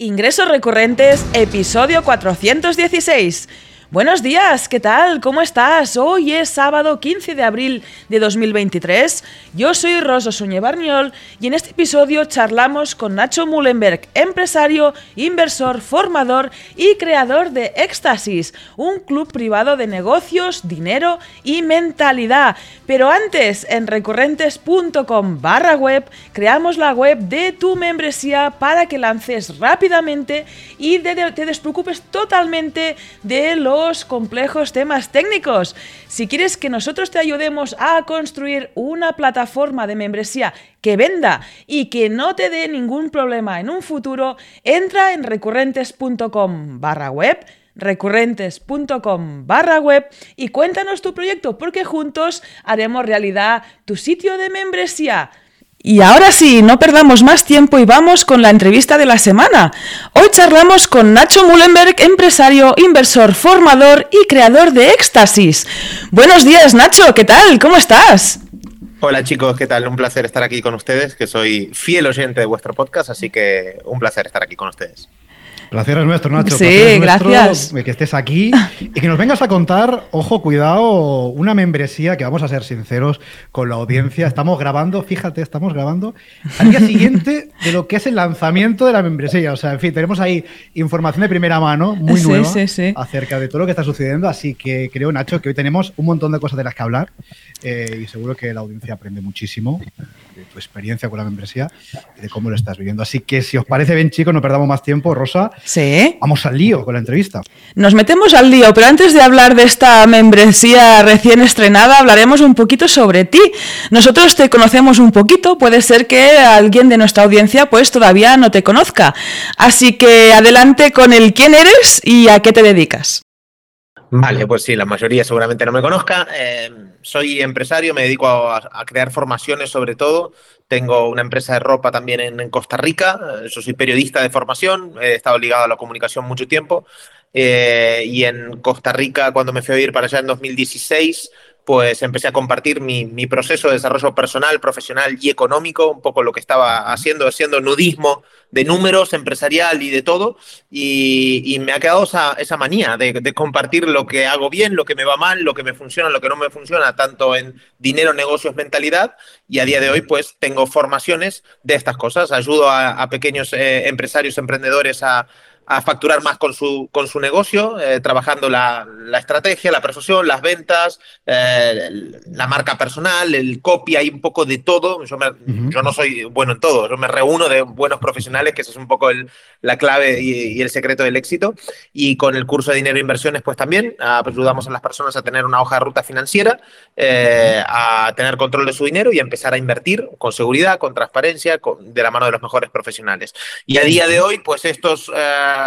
Ingresos recurrentes, episodio 416. Buenos días, ¿qué tal? ¿Cómo estás? Hoy es sábado 15 de abril de 2023. Yo soy Rosa Suñé Barniol y en este episodio charlamos con Nacho Mullenberg, empresario, inversor, formador y creador de Éxtasis, un club privado de negocios, dinero y mentalidad. Pero antes, en recurrentes.com barra web, creamos la web de tu membresía para que lances rápidamente y te despreocupes totalmente de lo complejos temas técnicos. Si quieres que nosotros te ayudemos a construir una plataforma de membresía que venda y que no te dé ningún problema en un futuro, entra en recurrentes.com barra web recurrentes.com barra web y cuéntanos tu proyecto porque juntos haremos realidad tu sitio de membresía. Y ahora sí, no perdamos más tiempo y vamos con la entrevista de la semana. Hoy charlamos con Nacho Mullenberg, empresario, inversor, formador y creador de Éxtasis. Buenos días, Nacho, ¿qué tal? ¿Cómo estás? Hola chicos, ¿qué tal? Un placer estar aquí con ustedes, que soy fiel oyente de vuestro podcast, así que un placer estar aquí con ustedes. Placer es nuestro, Nacho. Sí, gracias. Que estés aquí y que nos vengas a contar, ojo, cuidado, una membresía que vamos a ser sinceros con la audiencia. Estamos grabando, fíjate, estamos grabando al día siguiente de lo que es el lanzamiento de la membresía. O sea, en fin, tenemos ahí información de primera mano, muy nueva, acerca de todo lo que está sucediendo. Así que creo, Nacho, que hoy tenemos un montón de cosas de las que hablar eh, y seguro que la audiencia aprende muchísimo de tu experiencia con la membresía y de cómo lo estás viviendo. Así que si os parece bien, chicos, no perdamos más tiempo. Rosa, Sí. Vamos al lío con la entrevista. Nos metemos al lío, pero antes de hablar de esta membresía recién estrenada, hablaremos un poquito sobre ti. Nosotros te conocemos un poquito, puede ser que alguien de nuestra audiencia pues todavía no te conozca. Así que adelante con el quién eres y a qué te dedicas. Vale, pues sí, la mayoría seguramente no me conozca. Eh, soy empresario, me dedico a, crear formaciones sobre todo. Tengo una empresa de ropa también en, Costa Rica. Eh, yo soy periodista de formación, he estado ligado a la comunicación mucho tiempo. Eh, y en Costa Rica, cuando me fui a vivir para allá en 2016, pues empecé a compartir mi, proceso de desarrollo personal, profesional y económico, un poco lo que estaba haciendo, haciendo nudismo de números, empresarial y de todo, y, me ha quedado esa, manía de, compartir lo que hago bien, lo que me va mal, lo que me funciona, lo que no me funciona, tanto en dinero, negocios, mentalidad, y a día de hoy pues tengo formaciones de estas cosas, ayudo a, pequeños eh, empresarios, emprendedores a a facturar más con su, con su negocio, eh, trabajando la, estrategia, la persuasión, las ventas, eh, la marca personal, el copy, hay un poco de todo. Yo, yo, no soy bueno en todo, yo me reúno de buenos profesionales, que eso es un poco el, la clave y, el secreto del éxito. Y con el curso de dinero e inversiones, pues también ayudamos a las personas a tener una hoja de ruta financiera, eh, a tener control de su dinero y a empezar a invertir con seguridad, con transparencia, de la mano de los mejores profesionales. Y a día de hoy, pues estos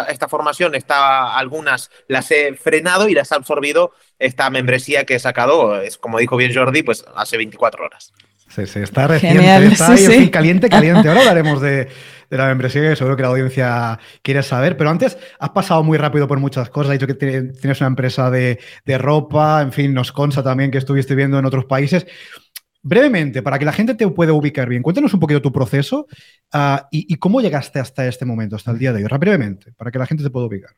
esta formación, está, algunas las he frenado y las he absorbido esta membresía que he sacado, es como dijo bien Jordi, pues hace 24 horas. Sí, sí, está reciente, está ahí, caliente, caliente. Ahora hablaremos de, la membresía, que seguro que la audiencia quiere saber, pero antes has pasado muy rápido por muchas cosas, has dicho que tienes una empresa de, de ropa, en fin, nos consta también que estuviste viendo en otros países. Brevemente, para que la gente te pueda ubicar bien, cuéntanos un poquito tu proceso ah, y, cómo llegaste hasta este momento, hasta el día de hoy. Brevemente, para que la gente te pueda ubicar.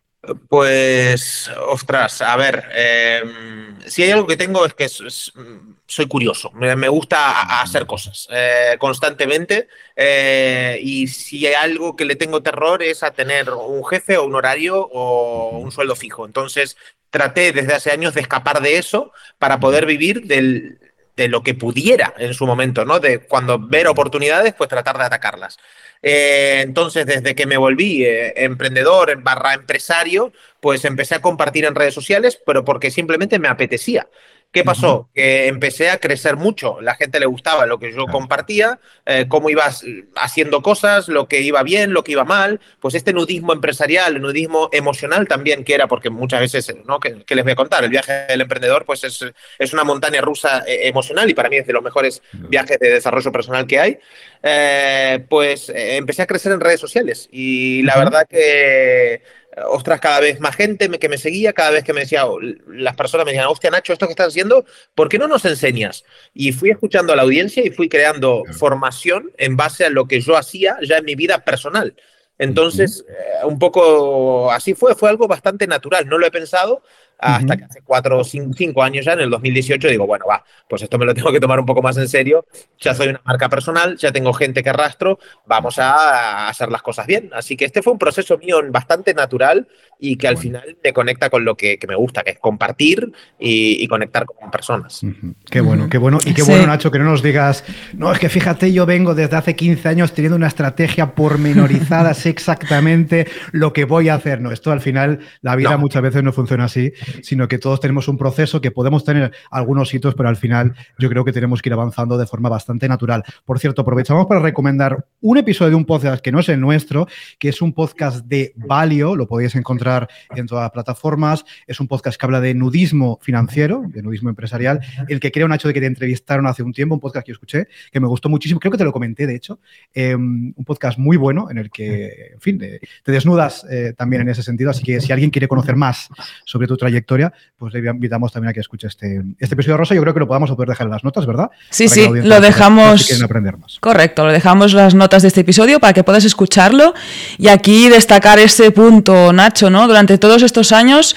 Pues, ostras, a ver, em, si hay algo que tengo es que soy curioso, me, gusta hacer cosas eh, constantemente eh, y si hay algo que le tengo terror es a tener un jefe o un horario o un sueldo fijo. Entonces, traté desde hace años de escapar de eso para poder vivir del, de lo que pudiera en su momento, ¿no? De cuando ver oportunidades, pues tratar de atacarlas. Eh, entonces, desde que me volví eh, emprendedor barra empresario, pues empecé a compartir en redes sociales, pero porque simplemente me apetecía. ¿Qué pasó? Que empecé a crecer mucho. La gente le gustaba lo que yo compartía, eh, cómo ibas haciendo cosas, lo que iba bien, lo que iba mal. Pues este nudismo empresarial, el nudismo emocional también, que era porque muchas veces, ¿no? ¿Qué, les voy a contar? El viaje del emprendedor, pues es, es una montaña rusa eh, emocional y para mí es de los mejores viajes de desarrollo personal que hay. Eh, pues empecé a crecer en redes sociales y la verdad que ostras, cada vez más gente que me seguía, cada vez que me decía, las personas me decían, hostia, Nacho, esto que estás haciendo, ¿por qué no nos enseñas? Y fui escuchando a la audiencia y fui creando formación en base a lo que yo hacía ya en mi vida personal. Entonces, eh, un poco así fue, fue algo bastante natural, no lo he pensado, hasta que hace cuatro o cinco, años ya, en el 2018, digo, bueno, va, pues esto me lo tengo que tomar un poco más en serio. Ya soy una marca personal, ya tengo gente que arrastro, vamos a hacer las cosas bien. Así que este fue un proceso mío bastante natural y que al final me conecta con lo que, me gusta, que es compartir y, conectar con personas. Qué bueno, qué bueno. Y qué bueno, Nacho, que no nos digas, no, es que fíjate, yo vengo desde hace 15 años teniendo una estrategia pormenorizada, sé exactamente lo que voy a hacer. No, esto al final, la vida muchas veces no funciona así sino que todos tenemos un proceso que podemos tener algunos hitos, pero al final yo creo que tenemos que ir avanzando de forma bastante natural. Por cierto, aprovechamos para recomendar un episodio de un podcast que no es el nuestro, que es un podcast de Valio, lo podéis encontrar en todas las plataformas, es un podcast que habla de nudismo financiero, de nudismo empresarial, el que crea un hecho de que te entrevistaron hace un tiempo, un podcast que escuché, que me gustó muchísimo, creo que te lo comenté, de hecho, em, un podcast muy bueno en el que, en fin, te desnudas eh, también en ese sentido, así que si alguien quiere conocer más sobre tu trayectoria, trayectoria, pues le invitamos también a que escuche este, este episodio Rosa. Yo creo que lo podamos poder dejar en las notas, ¿verdad? Sí, sí, lo dejamos. aprender más. Correcto, lo dejamos las notas de este episodio para que puedas escucharlo. Y aquí destacar ese punto, Nacho, ¿no? Durante todos estos años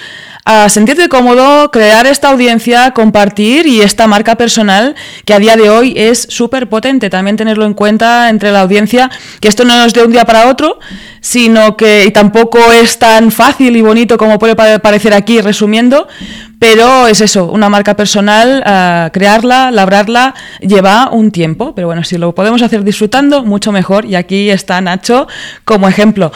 a sentirte cómodo, crear esta audiencia, compartir y esta marca personal que a día de hoy es súper potente. También tenerlo en cuenta entre la audiencia, que esto no es de un día para otro, sino que y tampoco es tan fácil y bonito como puede parecer aquí resumiendo, pero es eso, una marca personal, eh, crearla, labrarla, lleva un tiempo, pero bueno, si lo podemos hacer disfrutando, mucho mejor. Y aquí está Nacho como ejemplo.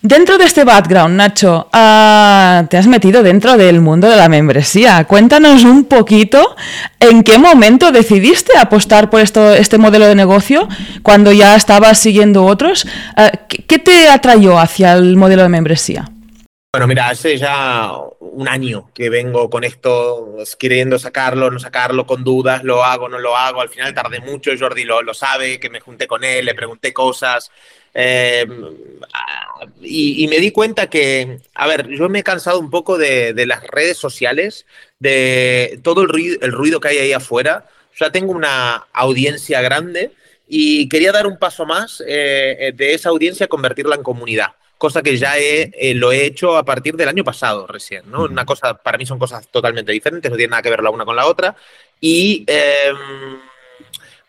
Dentro de este background, Nacho, uh, te has metido dentro del mundo de la membresía. Cuéntanos un poquito en qué momento decidiste apostar por esto, este modelo de negocio cuando ya estabas siguiendo otros. Uh, ¿Qué te atrayó hacia el modelo de membresía? Bueno, mira, hace ya un año que vengo con esto, queriendo sacarlo, no sacarlo, con dudas, lo hago, no lo hago. Al final tardé mucho, Jordi lo, lo sabe, que me junté con él, le pregunté cosas. Eh, y, me di cuenta que, a ver, yo me he cansado un poco de, las redes sociales, de todo el ruido, el ruido que hay ahí afuera. Ya tengo una audiencia grande y quería dar un paso más eh, de esa audiencia, convertirla en comunidad cosa que ya he, eh, lo he hecho a partir del año pasado recién, ¿no? Una cosa, para mí son cosas totalmente diferentes, no tiene nada que ver la una con la otra. Y em,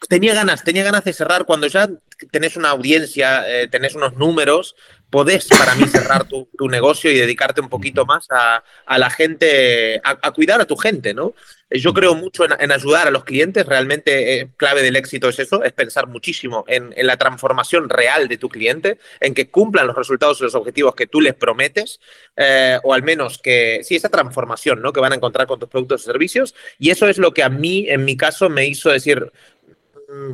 tenía ganas, tenía ganas de cerrar cuando ya tenés una audiencia, eh, tenés unos números, podés para mí cerrar tu, negocio y dedicarte un poquito más a, la gente, a, cuidar a tu gente, ¿no? Eh, yo creo mucho en, ayudar a los clientes, realmente eh, clave del éxito es eso, es pensar muchísimo en, la transformación real de tu cliente, en que cumplan los resultados y los objetivos que tú les prometes, o al menos que, sí, esa transformación, ¿no? Que van a encontrar con tus productos y servicios, y eso es lo que a mí, en mi caso, me hizo decir,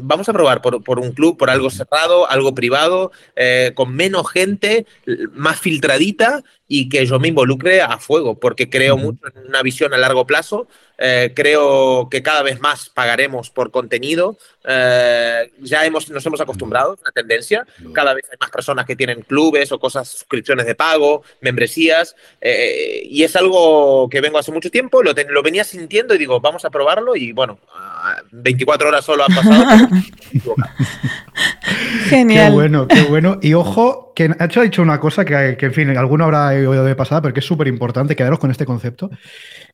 vamos a probar por, un club, por algo cerrado, algo privado, eh, con menos gente, más filtradita y que yo me involucre a fuego, porque creo mucho en una visión a largo plazo. Eh, creo que cada vez más pagaremos por contenido. Eh, ya hemos, nos hemos acostumbrado a una tendencia. Cada vez hay más personas que tienen clubes o cosas, suscripciones de pago, membresías. y es algo que vengo hace mucho tiempo, lo, lo venía sintiendo y digo, vamos a probarlo. Y bueno, 24 horas solo han pasado. Genial. Qué bueno, qué bueno. Y ojo, que ha dicho una cosa que, en fin, alguno habrá oído de pasada, pero que es súper importante, quedaros con este concepto.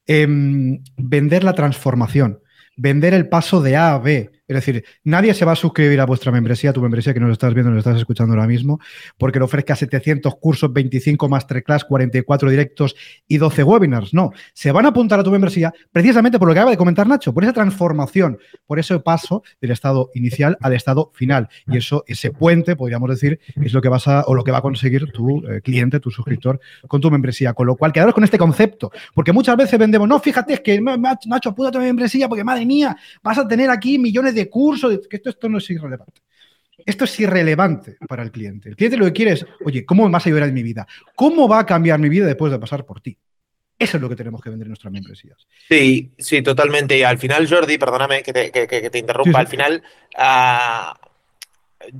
Em, vender la transformación, vender el paso de A a B. Es decir, nadie se va a suscribir a vuestra membresía, tu membresía que nos estás viendo, nos estás escuchando ahora mismo, porque le ofrezca 700 cursos, 25 masterclass, 44 directos y 12 webinars. No, se van a apuntar a tu membresía precisamente por lo que acaba de comentar Nacho, por esa transformación, por ese paso del estado inicial al estado final. Y eso, ese puente, podríamos decir, es lo que vas a, o lo que va a conseguir tu eh, cliente, tu suscriptor, con tu membresía. Con lo cual, quedaros con este concepto, porque muchas veces vendemos, no, fíjate, es que Nacho, apúntate a mi membresía, porque madre mía, vas a tener aquí millones de de curso, que esto, esto no es irrelevante. Esto es irrelevante para el cliente. El cliente lo que quiere es, oye, ¿cómo me vas a ayudar en mi vida? ¿Cómo va a cambiar mi vida después de pasar por ti? Eso es lo que tenemos que vender en nuestras membresías. Sí, sí, totalmente. Y al final, Jordi, perdóname que te, interrumpa, al final, ah,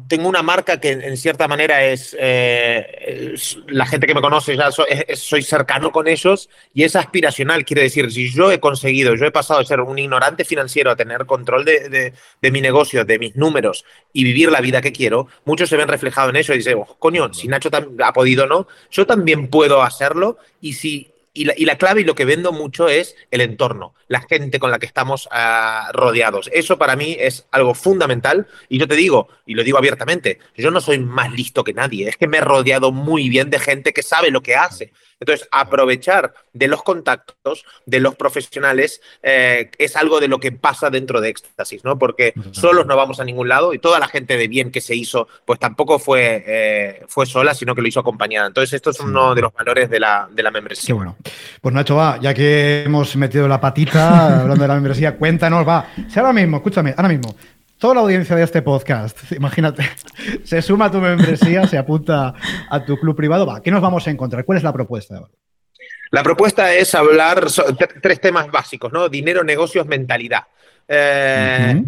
tengo una marca que en cierta manera es, eh, la gente que me conoce ya soy cercano con ellos y es aspiracional. Quiere decir, si yo he conseguido, yo he pasado de ser un ignorante financiero a tener control de, mi negocio, de mis números y vivir la vida que quiero, muchos se ven reflejados en eso y dicen, oh, coño, si Nacho ha podido, ¿no? Yo también puedo hacerlo y si y la, clave y lo que vendo mucho es el entorno, la gente con la que estamos ah, rodeados. Eso para mí es algo fundamental y yo te digo, y lo digo abiertamente, yo no soy más listo que nadie, es que me he rodeado muy bien de gente que sabe lo que hace. Entonces, aprovechar de los contactos, de los profesionales, eh, es algo de lo que pasa dentro de Éxtasis, ¿no? Porque solos no vamos a ningún lado y toda la gente de bien que se hizo, pues tampoco fue, eh, fue sola, sino que lo hizo acompañada. Entonces, esto es uno de los valores de la, de la membresía. Qué bueno. Pues Nacho, va, ya que hemos metido la patita hablando de la membresía, cuéntanos, va. Si ahora mismo, escúchame, ahora mismo, toda la audiencia de este podcast, imagínate, se suma a tu membresía, se apunta a tu club privado, va, ¿qué nos vamos a encontrar? ¿Cuál es la propuesta? La propuesta es hablar tres temas básicos, ¿no? Dinero, negocios, mentalidad. Eh,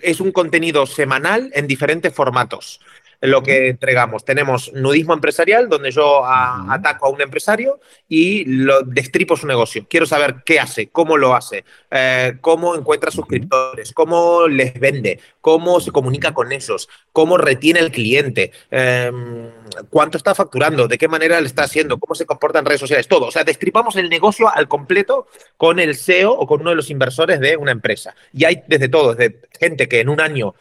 es un contenido semanal en diferentes formatos lo que entregamos. Tenemos nudismo empresarial, donde yo ataco a un empresario y lo destripo su negocio. Quiero saber qué hace, cómo lo hace, eh, cómo encuentra suscriptores, cómo les vende, cómo se comunica con ellos, cómo retiene el cliente, em, cuánto está facturando, de qué manera le está haciendo, cómo se comporta en redes sociales, todo. O sea, destripamos el negocio al completo con el CEO o con uno de los inversores de una empresa. Y hay desde todo, desde gente que en un año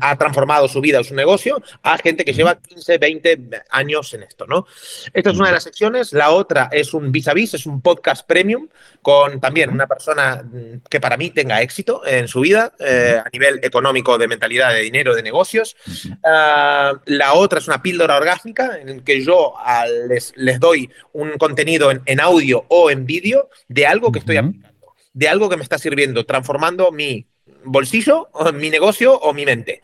ha transformado su vida o su negocio, a gente que lleva 15, 20 años en esto, ¿no? Esta es una de las secciones. La otra es un vis a vis, es un podcast premium con también una persona mm, que para mí tenga éxito en su vida eh, a nivel económico, de mentalidad, de dinero, de negocios. Ah, la otra es una píldora orgánica en que yo les, les, doy un contenido en, audio o en vídeo de algo que estoy aplicando, de algo que me está sirviendo, transformando mi bolsillo, mi negocio o mi mente.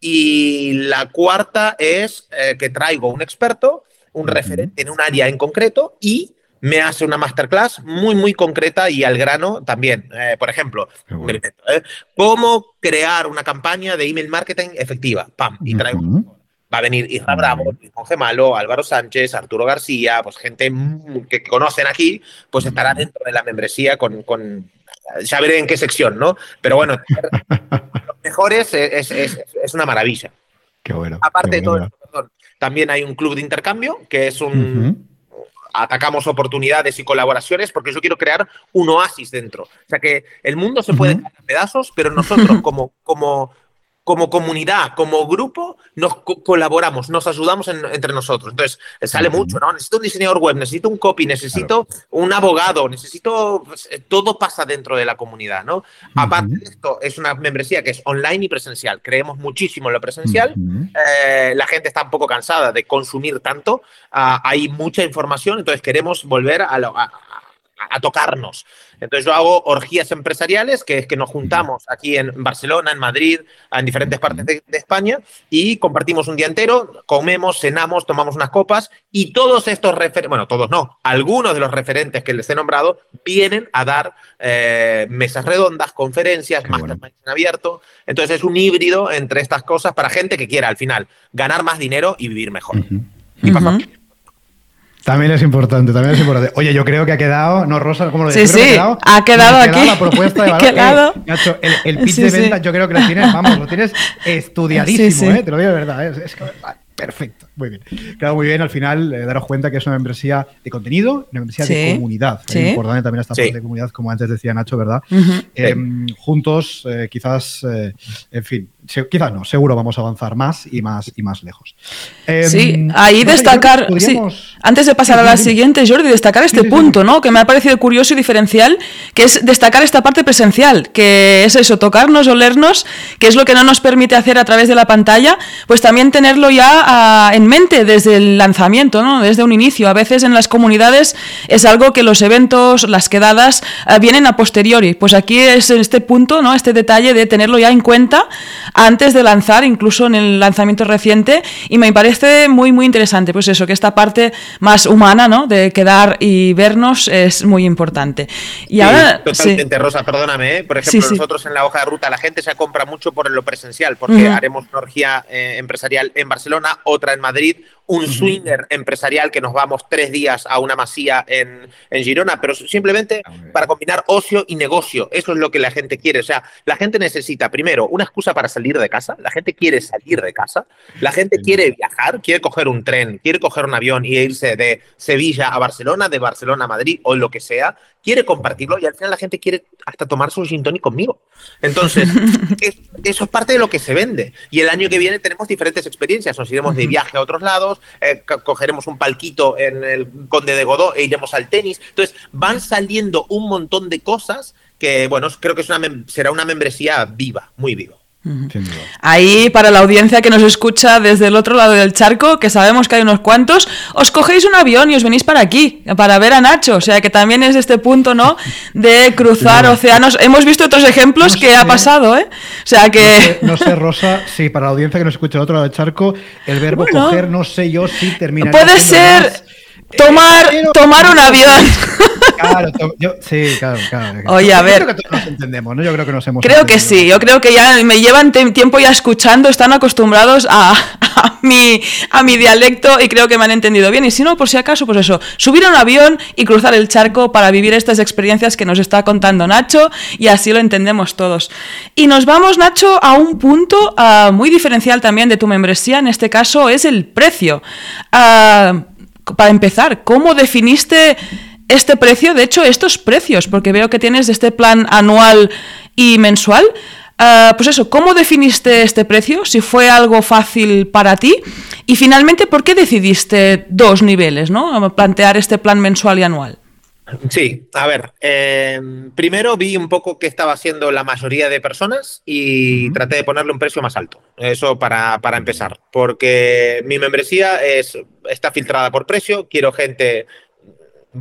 Y la cuarta es eh, que traigo un experto, un referente en un área en concreto y me hace una masterclass muy, muy concreta y al grano también. Eh, por ejemplo, ¿eh? cómo crear una campaña de email marketing efectiva. Pam, y traigo. Va a venir Isra Bravo, Juan Malo, Álvaro Sánchez, Arturo García, pues gente que conocen aquí, pues estará dentro de la membresía con, con ya veré en qué sección, ¿no? Pero bueno, los mejores es, es, es, una maravilla. Qué bueno. Aparte de todo esto, perdón, también hay un club de intercambio, que es un, atacamos oportunidades y colaboraciones porque yo quiero crear un oasis dentro. O sea que el mundo se puede caer a pedazos, pero nosotros como, como, como comunidad, como grupo, nos colaboramos, nos ayudamos entre nosotros. Entonces, sale mucho, ¿no? Necesito un diseñador web, necesito un copy, necesito un abogado, necesito... Pues, eh, todo pasa dentro de la comunidad, ¿no? Aparte de esto, es una membresía que es online y presencial. Creemos muchísimo en lo presencial. Eh, la gente está un poco cansada de consumir tanto. Ah, hay mucha información, entonces queremos volver a, lo, a tocarnos. Entonces yo hago orgías empresariales, que es que nos juntamos aquí en Barcelona, en Madrid, en diferentes partes de, España y compartimos un día entero, comemos, cenamos, tomamos unas copas y todos estos referentes, bueno, todos no, algunos de los referentes que les he nombrado vienen a dar eh, mesas redondas, conferencias, más en abierto. Entonces es un híbrido entre estas cosas para gente que quiera al final ganar más dinero y vivir mejor. También es importante, también es importante. Oye, yo creo que ha quedado, no Rosa, ¿cómo lo dices? Sí, sí, ha quedado, aquí. la propuesta de valor. Eh, el, el, pitch de venta yo creo que lo tienes, vamos, lo tienes estudiadísimo, ¿eh? te lo digo de verdad. ¿eh? Es, perfecto, muy bien. Claro, muy bien, al final eh, daros cuenta que es una membresía de contenido, una membresía de comunidad. Es importante también esta parte de comunidad, como antes decía Nacho, ¿verdad? Em, juntos, quizás, en fin, quizás no, seguro vamos a avanzar más y más y más lejos. sí, em, ahí destacar, antes de pasar a la siguiente, Jordi, destacar este punto, ¿no? Que me ha parecido curioso y diferencial, que es destacar esta parte presencial, que es eso, tocarnos, olernos, que es lo que no nos permite hacer a través de la pantalla, pues también tenerlo ya ah, en mente desde el lanzamiento, ¿no? desde un inicio. A veces en las comunidades es algo que los eventos, las quedadas, ah, vienen a posteriori. Pues aquí es este punto, ¿no? este detalle de tenerlo ya en cuenta antes de lanzar, incluso en el lanzamiento reciente. Y me parece muy, muy interesante. Pues eso, que esta parte más humana ¿no? de quedar y vernos es muy importante. Y ahora. Totalmente, Rosa, perdóname. ¿eh? Por ejemplo, nosotros en la hoja de ruta la gente se compra mucho por lo presencial, porque haremos una orgía eh, empresarial en Barcelona, otra en Madrid, un swinger empresarial que nos vamos tres días a una masía en, en Girona, pero simplemente ah, para combinar ocio y negocio. Eso es lo que la gente quiere. O sea, la gente necesita, primero, una excusa para salir de casa. La gente quiere salir de casa. La gente quiere viajar, quiere coger un tren, quiere coger un avión y irse de Sevilla a Barcelona, de Barcelona a Madrid o lo que sea. Quiere compartirlo y al final la gente quiere hasta tomar su gin conmigo. Entonces, eso es parte de lo que se vende. Y el año que viene tenemos diferentes experiencias. Nos iremos de viaje a otros lados eh, cogeremos un palquito en el Conde de Godó e iremos al tenis. Entonces, van saliendo un montón de cosas que, bueno, creo que es una será una membresía viva, muy viva. Ahí, para la audiencia que nos escucha desde el otro lado del charco, que sabemos que hay unos cuantos, os cogéis un avión y os venís para aquí, para ver a Nacho. O sea, que también es este punto, ¿no? De cruzar océanos. Hemos visto otros ejemplos que ha pasado, ¿eh? O sea, que. No sé, Rosa, sí, para la audiencia que nos escucha del otro lado del charco, el verbo coger, no sé yo si termina. Puede ser. Tomar, tomar un avión. Claro, yo, sí, claro, claro. Oye, a ver. Creo que todos nos entendemos, ¿no? Yo creo que nos hemos. Creo que sí, yo creo que ya me llevan tiempo ya escuchando, están acostumbrados a, a, mi, a mi dialecto y creo que me han entendido bien. Y si no, por si acaso, pues eso, subir a un avión y cruzar el charco para vivir estas experiencias que nos está contando Nacho y así lo entendemos todos. Y nos vamos, Nacho, a un punto uh, muy diferencial también de tu membresía, en este caso es el precio. Uh, para empezar, ¿cómo definiste este precio? De hecho, estos precios, porque veo que tienes este plan anual y mensual. Ah, pues eso, ¿cómo definiste este precio? Si fue algo fácil para ti. Y finalmente, ¿por qué decidiste dos niveles, ¿no? Plantear este plan mensual y anual. Sí, a ver, eh, primero vi un poco qué estaba haciendo la mayoría de personas y traté de ponerle un precio más alto. Eso para, para empezar, porque mi membresía es, está filtrada por precio, quiero gente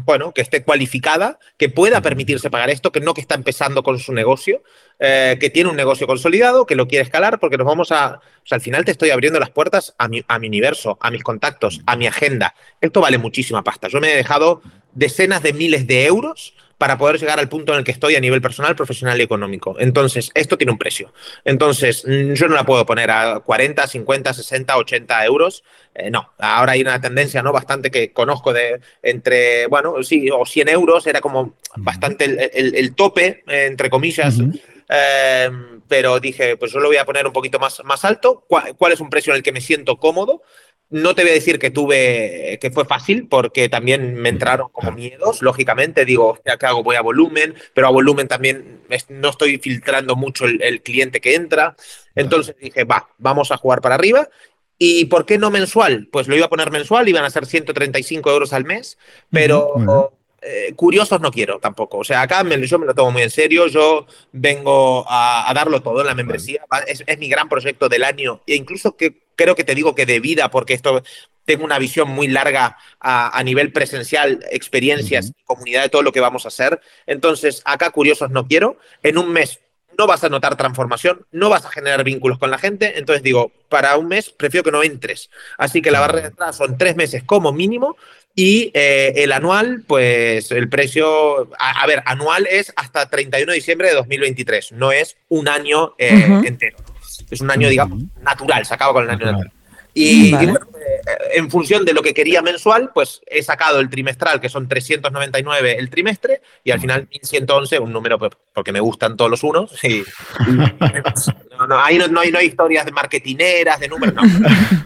bueno, que esté cualificada, que pueda permitirse pagar esto, que no que está empezando con su negocio, eh, que tiene un negocio consolidado, que lo quiere escalar, porque nos vamos a, o sea, al final te estoy abriendo las puertas a mi, a mi universo, a mis contactos, a mi agenda. Esto vale muchísima pasta. Yo me he dejado decenas de miles de euros para poder llegar al punto en el que estoy a nivel personal, profesional y económico. Entonces, esto tiene un precio. Entonces, mm, yo no la puedo poner a 40, 50, 60, 80 euros. Eh, no, ahora hay una tendencia, ¿no? Bastante que conozco de entre, bueno, sí, o 100 euros, era como bastante el, tope, entre comillas. Eh, pero dije, pues yo lo voy a poner un poquito más, más alto. ¿Cuál, es un precio en el que me siento cómodo? No te voy a decir que tuve, que fue fácil, porque también me entraron como miedos, lógicamente. Digo, ¿qué hago? Voy a volumen, pero a volumen también no estoy filtrando mucho el, cliente que entra. Entonces dije, va, vamos a jugar para arriba. ¿Y por qué no mensual? Pues lo iba a poner mensual, iban a ser 135 euros al mes, pero eh, curiosos no quiero tampoco. O sea, acá yo me lo tomo muy en serio. Yo vengo a, darlo todo en la membresía. Es, mi gran proyecto del año. E incluso que creo que te digo que de vida, porque esto tengo una visión muy larga a, nivel presencial, experiencias, comunidad de todo lo que vamos a hacer. Entonces, acá curiosos no quiero. En un mes no vas a notar transformación, no vas a generar vínculos con la gente. Entonces digo, para un mes prefiero que no entres. Así que la barrera de entrada son tres meses como mínimo y eh, el anual, pues el precio, a, ver, anual es hasta 31 de diciembre de 2023, no es un año eh, entero. Es un año, digamos, natural, se acaba con el año natural. Y, eh, en función de lo que quería mensual, pues he sacado el trimestral, que son 399 el trimestre, y al final 1111, un número pues, porque me gustan todos los unos. Y, no, no, ahí no, hay, no hay historias de marketineras, de números, no.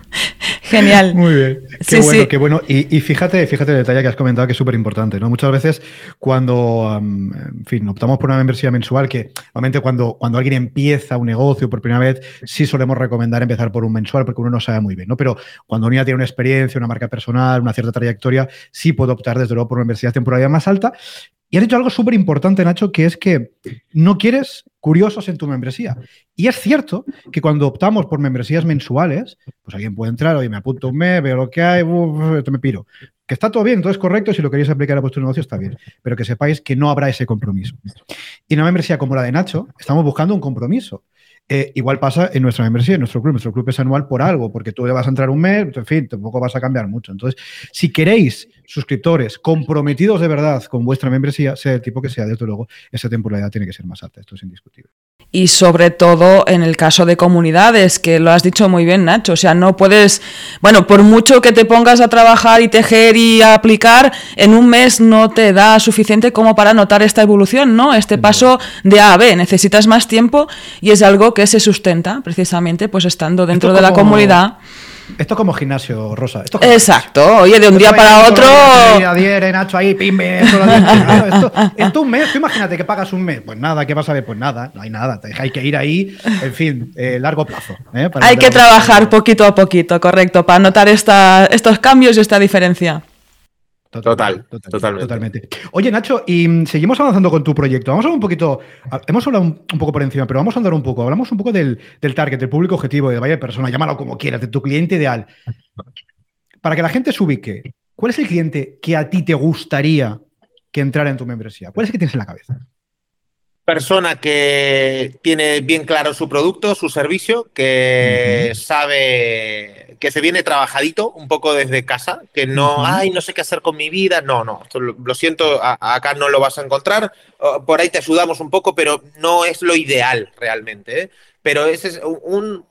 Genial. Muy bien. Qué bueno, qué bueno. Y, fíjate, fíjate el detalle que has comentado que es súper importante, ¿no? Muchas veces cuando, en fin, optamos por una membresía mensual, que normalmente cuando, cuando alguien empieza un negocio por primera vez, sí solemos recomendar empezar por un mensual porque uno no sabe muy bien, ¿no? Pero cuando uno ya tiene una experiencia, una marca personal, una cierta trayectoria, sí puede optar desde luego por una membresía temporal más alta Y has dicho algo súper importante, Nacho, que es que no quieres curiosos en tu membresía. Y es cierto que cuando optamos por membresías mensuales, pues alguien puede entrar, oye, me apunto un mes, veo lo que hay, esto me piro. Que está todo bien, entonces correcto, si lo queréis aplicar a vuestro negocio está bien, pero que sepáis que no habrá ese compromiso. Y en una membresía como la de Nacho, estamos buscando un compromiso. Eh, igual pasa en nuestra membresía, en nuestro club. Nuestro club es anual por algo, porque tú vas a entrar un mes, en fin, tampoco vas a cambiar mucho. Entonces, si queréis suscriptores comprometidos de verdad con vuestra membresía, sea el tipo que sea, desde luego, esa temporalidad tiene que ser más alta. Esto es indiscutible. Y sobre todo en el caso de comunidades, que lo has dicho muy bien, Nacho. O sea, no puedes, bueno, por mucho que te pongas a trabajar y tejer y aplicar, en un mes no te da suficiente como para notar esta evolución, ¿no? Este paso de A a B. Necesitas más tiempo y es algo que se sustenta precisamente pues estando dentro de la comunidad. Esto como gimnasio, Rosa. Exacto. Oye, de un día para otro. Adhiere, Nacho, ahí, pimbe. Esto, esto, un mes, tú imagínate que pagas un mes. Pues nada, ¿qué vas a ver? Pues nada, no hay nada. Hay que ir ahí, en fin, eh, largo plazo. ¿eh? hay que trabajar poquito a poquito, correcto, para notar esta, estos cambios y esta diferencia. Total, totalmente. Oye, Nacho, y mm, seguimos avanzando con tu proyecto. Vamos a hablar un poquito, hemos hablado un, poco por encima, pero vamos a andar un poco. Hablamos un poco del, target, del público objetivo, de vaya persona, llámalo como quieras, de tu cliente ideal. Para que la gente se ubique, ¿cuál es el cliente que a ti te gustaría que entrara en tu membresía? ¿Cuál es el que tienes en la cabeza? Persona que tiene bien claro su producto, su servicio, que sabe que se viene trabajadito un poco desde casa, que no, ay, no sé qué hacer con mi vida. No, no, lo, siento, acá no lo vas a encontrar. Por ahí te ayudamos un poco, pero no es lo ideal realmente. ¿eh? Pero ese es un,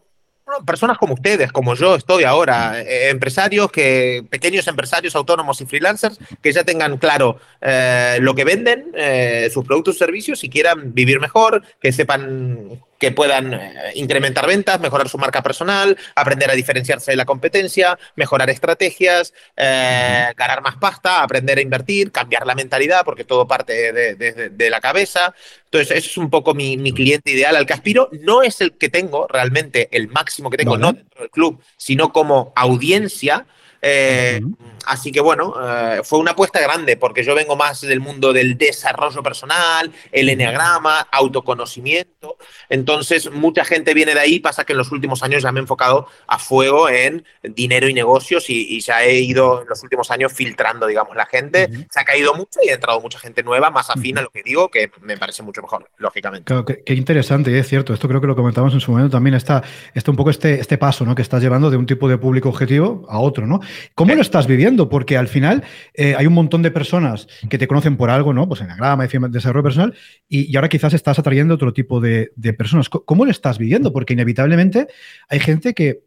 personas como ustedes, como yo estoy ahora, eh, empresarios que, pequeños empresarios autónomos y freelancers que ya tengan claro eh, lo que venden, eh, sus productos y servicios y quieran vivir mejor, que sepan que puedan eh, incrementar ventas, mejorar su marca personal, aprender a diferenciarse de la competencia, mejorar estrategias, eh, ganar más pasta, aprender a invertir, cambiar la mentalidad, porque todo parte de, la cabeza. Entonces, eso es un poco mi, cliente ideal al que aspiro. No es el que tengo realmente, el máximo que tengo, no dentro del club, sino como audiencia. Eh, así que bueno, eh, fue una apuesta grande porque yo vengo más del mundo del desarrollo personal, el enneagrama, autoconocimiento. Entonces, mucha gente viene de ahí. Pasa que en los últimos años ya me he enfocado a fuego en dinero y negocios y, ya he ido en los últimos años filtrando, digamos, la gente. Se ha caído mucho y ha entrado mucha gente nueva, más afín a lo que digo, que me parece mucho mejor, lógicamente. Claro, qué, interesante, y es cierto. Esto creo que lo comentamos en su momento también. Está, está un poco este, este paso ¿no? que estás llevando de un tipo de público objetivo a otro, ¿no? ¿Cómo lo estás viviendo? Porque al final eh, hay un montón de personas que te conocen por algo, ¿no? Pues en grama, desarrollo personal, y, y, ahora quizás estás atrayendo otro tipo de, personas. ¿Cómo lo estás viviendo? Porque inevitablemente hay gente que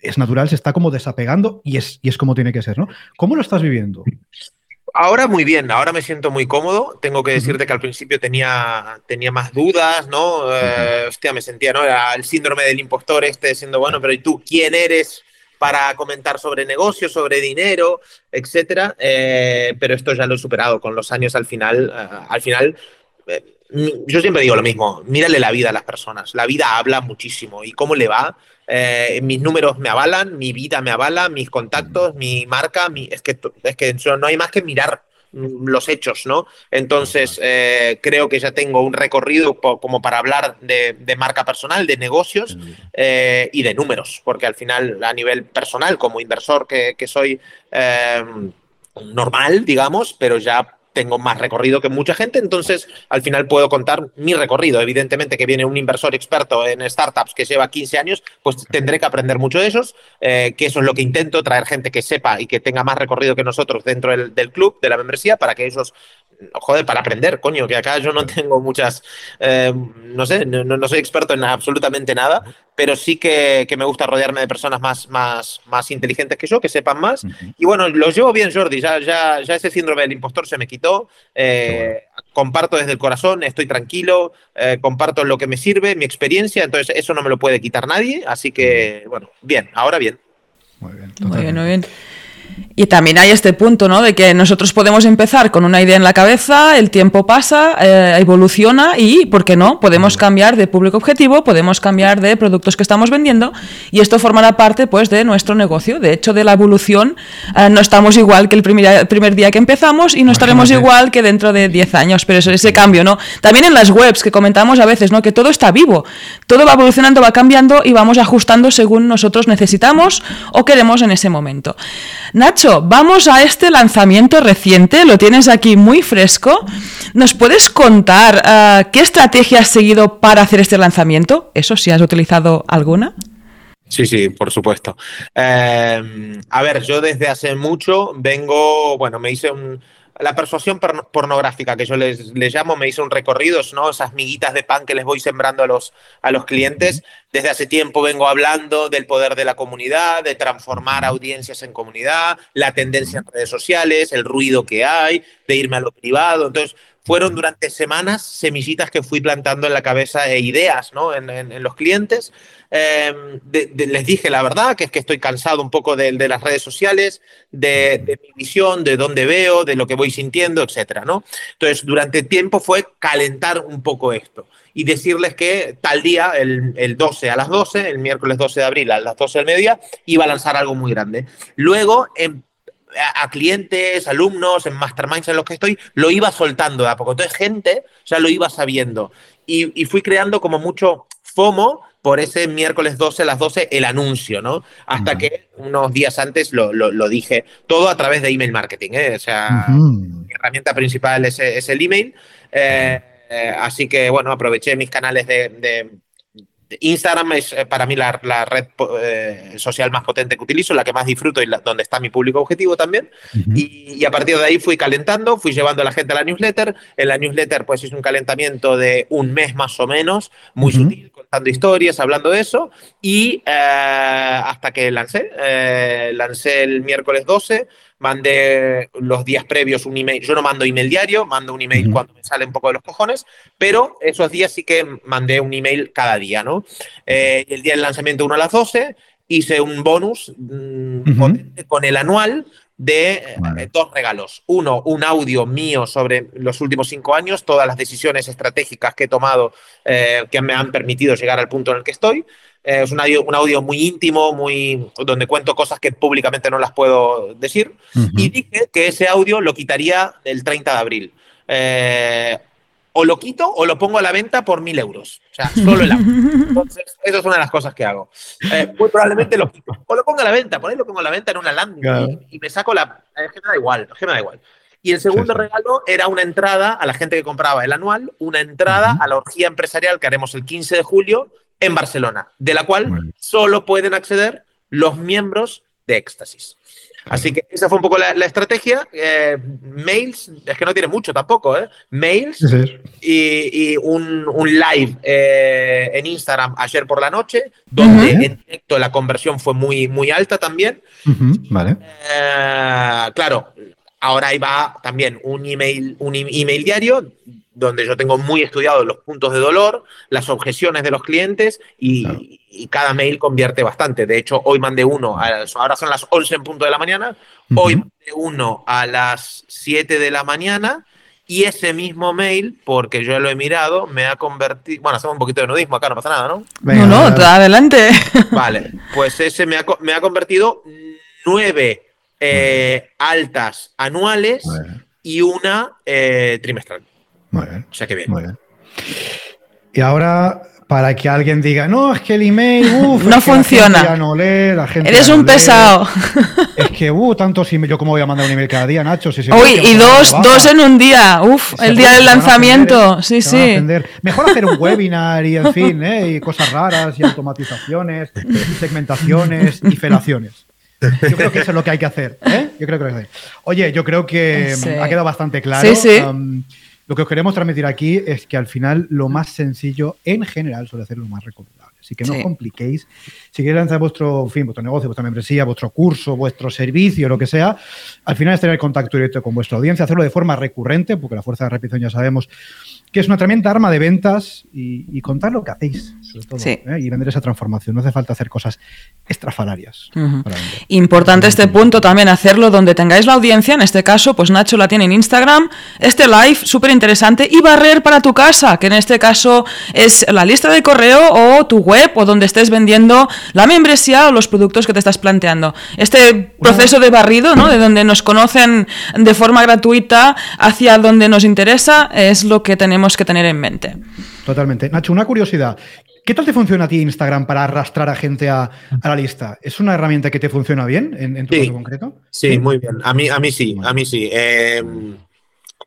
es natural, se está como desapegando y es, y es como tiene que ser, ¿no? ¿Cómo lo estás viviendo? Ahora muy bien, ahora me siento muy cómodo. Tengo que decirte que al principio tenía, tenía más dudas, ¿no? Eh, hostia, me sentía, ¿no? Era el síndrome del impostor este, diciendo, bueno, pero ¿y tú quién eres? Para comentar sobre negocios, sobre dinero, etcétera. Eh, pero esto ya lo he superado con los años al final. Eh, al final, eh, yo siempre digo lo mismo, mírale la vida a las personas. La vida habla muchísimo. ¿Y cómo le va? mis números me avalan, mi vida me avala, mis contactos, mi marca, mi, es, que, es que no hay más que mirar los hechos, ¿no? Entonces, eh, creo que ya tengo un recorrido como para hablar de, marca personal, de negocios eh, y de números, porque al final, a nivel personal, como inversor que, soy eh, normal, digamos, pero ya tengo más recorrido que mucha gente, entonces al final puedo contar mi recorrido. Evidentemente que viene un inversor experto en startups que lleva 15 años, pues tendré que aprender mucho de esos, eh, que eso es lo que intento, traer gente que sepa y que tenga más recorrido que nosotros dentro del, del club, de la membresía, para que ellos joder, para aprender, coño, que acá yo no tengo muchas, eh, no sé, no, soy experto en absolutamente nada, pero sí que, me gusta rodearme de personas más, más, más inteligentes que yo, que sepan más. Y bueno, lo llevo bien, Jordi, ya, ya, ya ese síndrome del impostor se me quitó. Eh, comparto desde el corazón, estoy tranquilo, eh, comparto lo que me sirve, mi experiencia, entonces eso no me lo puede quitar nadie, así que, bueno, bien, ahora bien. Muy bien, muy bien, muy bien. Y también hay este punto, ¿no? De que nosotros podemos empezar con una idea en la cabeza, el tiempo pasa, eh, evoluciona y, ¿por qué no? Podemos cambiar de público objetivo, podemos cambiar de productos que estamos vendiendo y esto formará parte, pues, de nuestro negocio. De hecho, de la evolución eh, no estamos igual que el primer, primer día que empezamos y no estaremos igual que dentro de 10 años, pero eso, ese cambio, ¿no? También en las webs que comentamos a veces, ¿no? Que todo está vivo, todo va evolucionando, va cambiando y vamos ajustando según nosotros necesitamos o queremos en ese momento. Nacho, vamos a este lanzamiento reciente, lo tienes aquí muy fresco. ¿Nos puedes contar eh, qué estrategia has seguido para hacer este lanzamiento? Eso, si has utilizado alguna. Sí, sí, por supuesto. Eh, a ver, yo desde hace mucho vengo, bueno, me hice un, la persuasión pornográfica, que yo les, llamo, me hice un recorrido, ¿no? Esas miguitas de pan que les voy sembrando a los, a los clientes. Desde hace tiempo vengo hablando del poder de la comunidad, de transformar audiencias en comunidad, la tendencia en redes sociales, el ruido que hay, de irme a lo privado. Entonces, fueron durante semanas semillitas que fui plantando en la cabeza e ideas ¿no? en, los clientes. Em, les dije la verdad, que es que estoy cansado un poco de, las redes sociales, de, mi visión, de dónde veo, de lo que voy sintiendo, etc. ¿no? Entonces, durante tiempo fue calentar un poco esto y decirles que tal día, el, el, 12 a las 12, el miércoles 12 de abril a las 12 del mediodía, iba a lanzar algo muy grande. Luego, en a, clientes, alumnos, en masterminds en los que estoy, lo iba soltando de a poco. Entonces, gente ya lo iba sabiendo. Y, fui creando como mucho FOMO por ese miércoles 12 a las 12 el anuncio, ¿no? Hasta que unos días antes lo, lo, dije, todo a través de email marketing, ¿eh? O sea, mi herramienta principal es, el email. Eh, eh, así que, bueno, aproveché mis canales de Instagram es eh, para mí la, red eh, social más potente que utilizo, la que más disfruto y donde está mi público objetivo también. y, a partir de ahí fui calentando, fui llevando a la gente a la newsletter. En la newsletter pues hice un calentamiento de un mes más o menos, muy sutil, contando historias, hablando de eso. Y eh, hasta que lancé, lancé el miércoles 12 mandé los días previos un email. Yo no mando email diario, mando un email cuando me sale un poco de los cojones, pero esos días sí que mandé un email cada día, ¿no? Eh, el día del lanzamiento, uno a las 12, hice un bonus mm, con el anual de eh, dos regalos. Uno, un audio mío sobre los últimos cinco años, todas las decisiones estratégicas que he tomado eh, que me han permitido llegar al punto en el que estoy. Eh, es un audio, un audio muy íntimo, muy, donde cuento cosas que públicamente no las puedo decir. Y dije que ese audio lo quitaría el 30 de abril. O lo quito o lo pongo a la venta por mil euros. O sea, solo el audio. Entonces, eso es una de las cosas que hago. Eh, muy probablemente lo quito. O lo pongo a la venta, por ahí lo pongo a la venta en una landing y, me saco la. Es que me da igual, es que me da igual. Y el segundo regalo era una entrada a la gente que compraba el anual, una entrada a la orgía empresarial que haremos el 15 de julio en Barcelona, de la cual solo pueden acceder los miembros de Éxtasis. Así que esa fue un poco la, estrategia. Eh, mails, es que no tiene mucho tampoco, ¿eh? Mails y, un, live eh, en Instagram ayer por la noche, donde en directo la conversión fue muy, muy alta también. Vale. Eh, claro, ahora ahí va también un email, un email diario donde yo tengo muy estudiados los puntos de dolor, las objeciones de los clientes y, cada mail convierte bastante. De hecho, hoy mandé uno, ahora son las 11 en punto de la mañana, hoy mandé uno a las 7 de la mañana y ese mismo mail, porque yo lo he mirado, me ha convertido. Bueno, hacemos un poquito de nudismo acá, no pasa nada, ¿no? no, no, adelante. Vale, pues ese me ha, me ha convertido nueve eh, altas anuales y una eh, trimestral. Muy bien. O sea que bien. Muy bien. Y ahora, para que alguien diga, no, es que el email, uff, no funciona. ya no lee, la gente Eres un pesado. Es que, uh, tantos emails. Yo, ¿cómo voy a mandar un email cada día, Nacho? Si Uy, y dos, dos en un día. Uf, el día del lanzamiento. sí, sí. Mejor hacer un webinar y, en fin, ¿eh? y cosas raras, y automatizaciones, y segmentaciones y felaciones. Yo creo que eso es lo que hay que hacer. ¿eh? Yo creo que hay Oye, yo creo que ha quedado bastante claro. Sí, sí. Lo que os queremos transmitir aquí es que al final lo más sencillo en general suele ser lo más recomendable. Así que no os compliquéis. Si queréis lanzar vuestro, fin, vuestro negocio, vuestra membresía, vuestro curso, vuestro servicio, lo que sea, al final es tener contacto directo con vuestra audiencia, hacerlo de forma recurrente, porque la fuerza de repetición ya sabemos que es una tremenda arma de ventas y, contar lo que hacéis, sobre todo, ¿eh? y vender esa transformación. No hace falta hacer cosas estrafalarias. Importante este punto también, hacerlo donde tengáis la audiencia, en este caso, pues Nacho la tiene en Instagram, este live súper interesante, y barrer para tu casa, que en este caso es la lista de correo o tu web o donde estés vendiendo la membresía o los productos que te estás planteando. Este proceso de barrido, ¿no? de donde nos conocen de forma gratuita hacia donde nos interesa, es lo que tenemos que tener en mente. Totalmente. Nacho, una curiosidad. ¿Qué tal te funciona a ti Instagram para arrastrar a gente a, la lista? ¿Es una herramienta que te funciona bien en, tu caso concreto? Sí, muy bien. A mí, a mí sí, a mí sí. Em,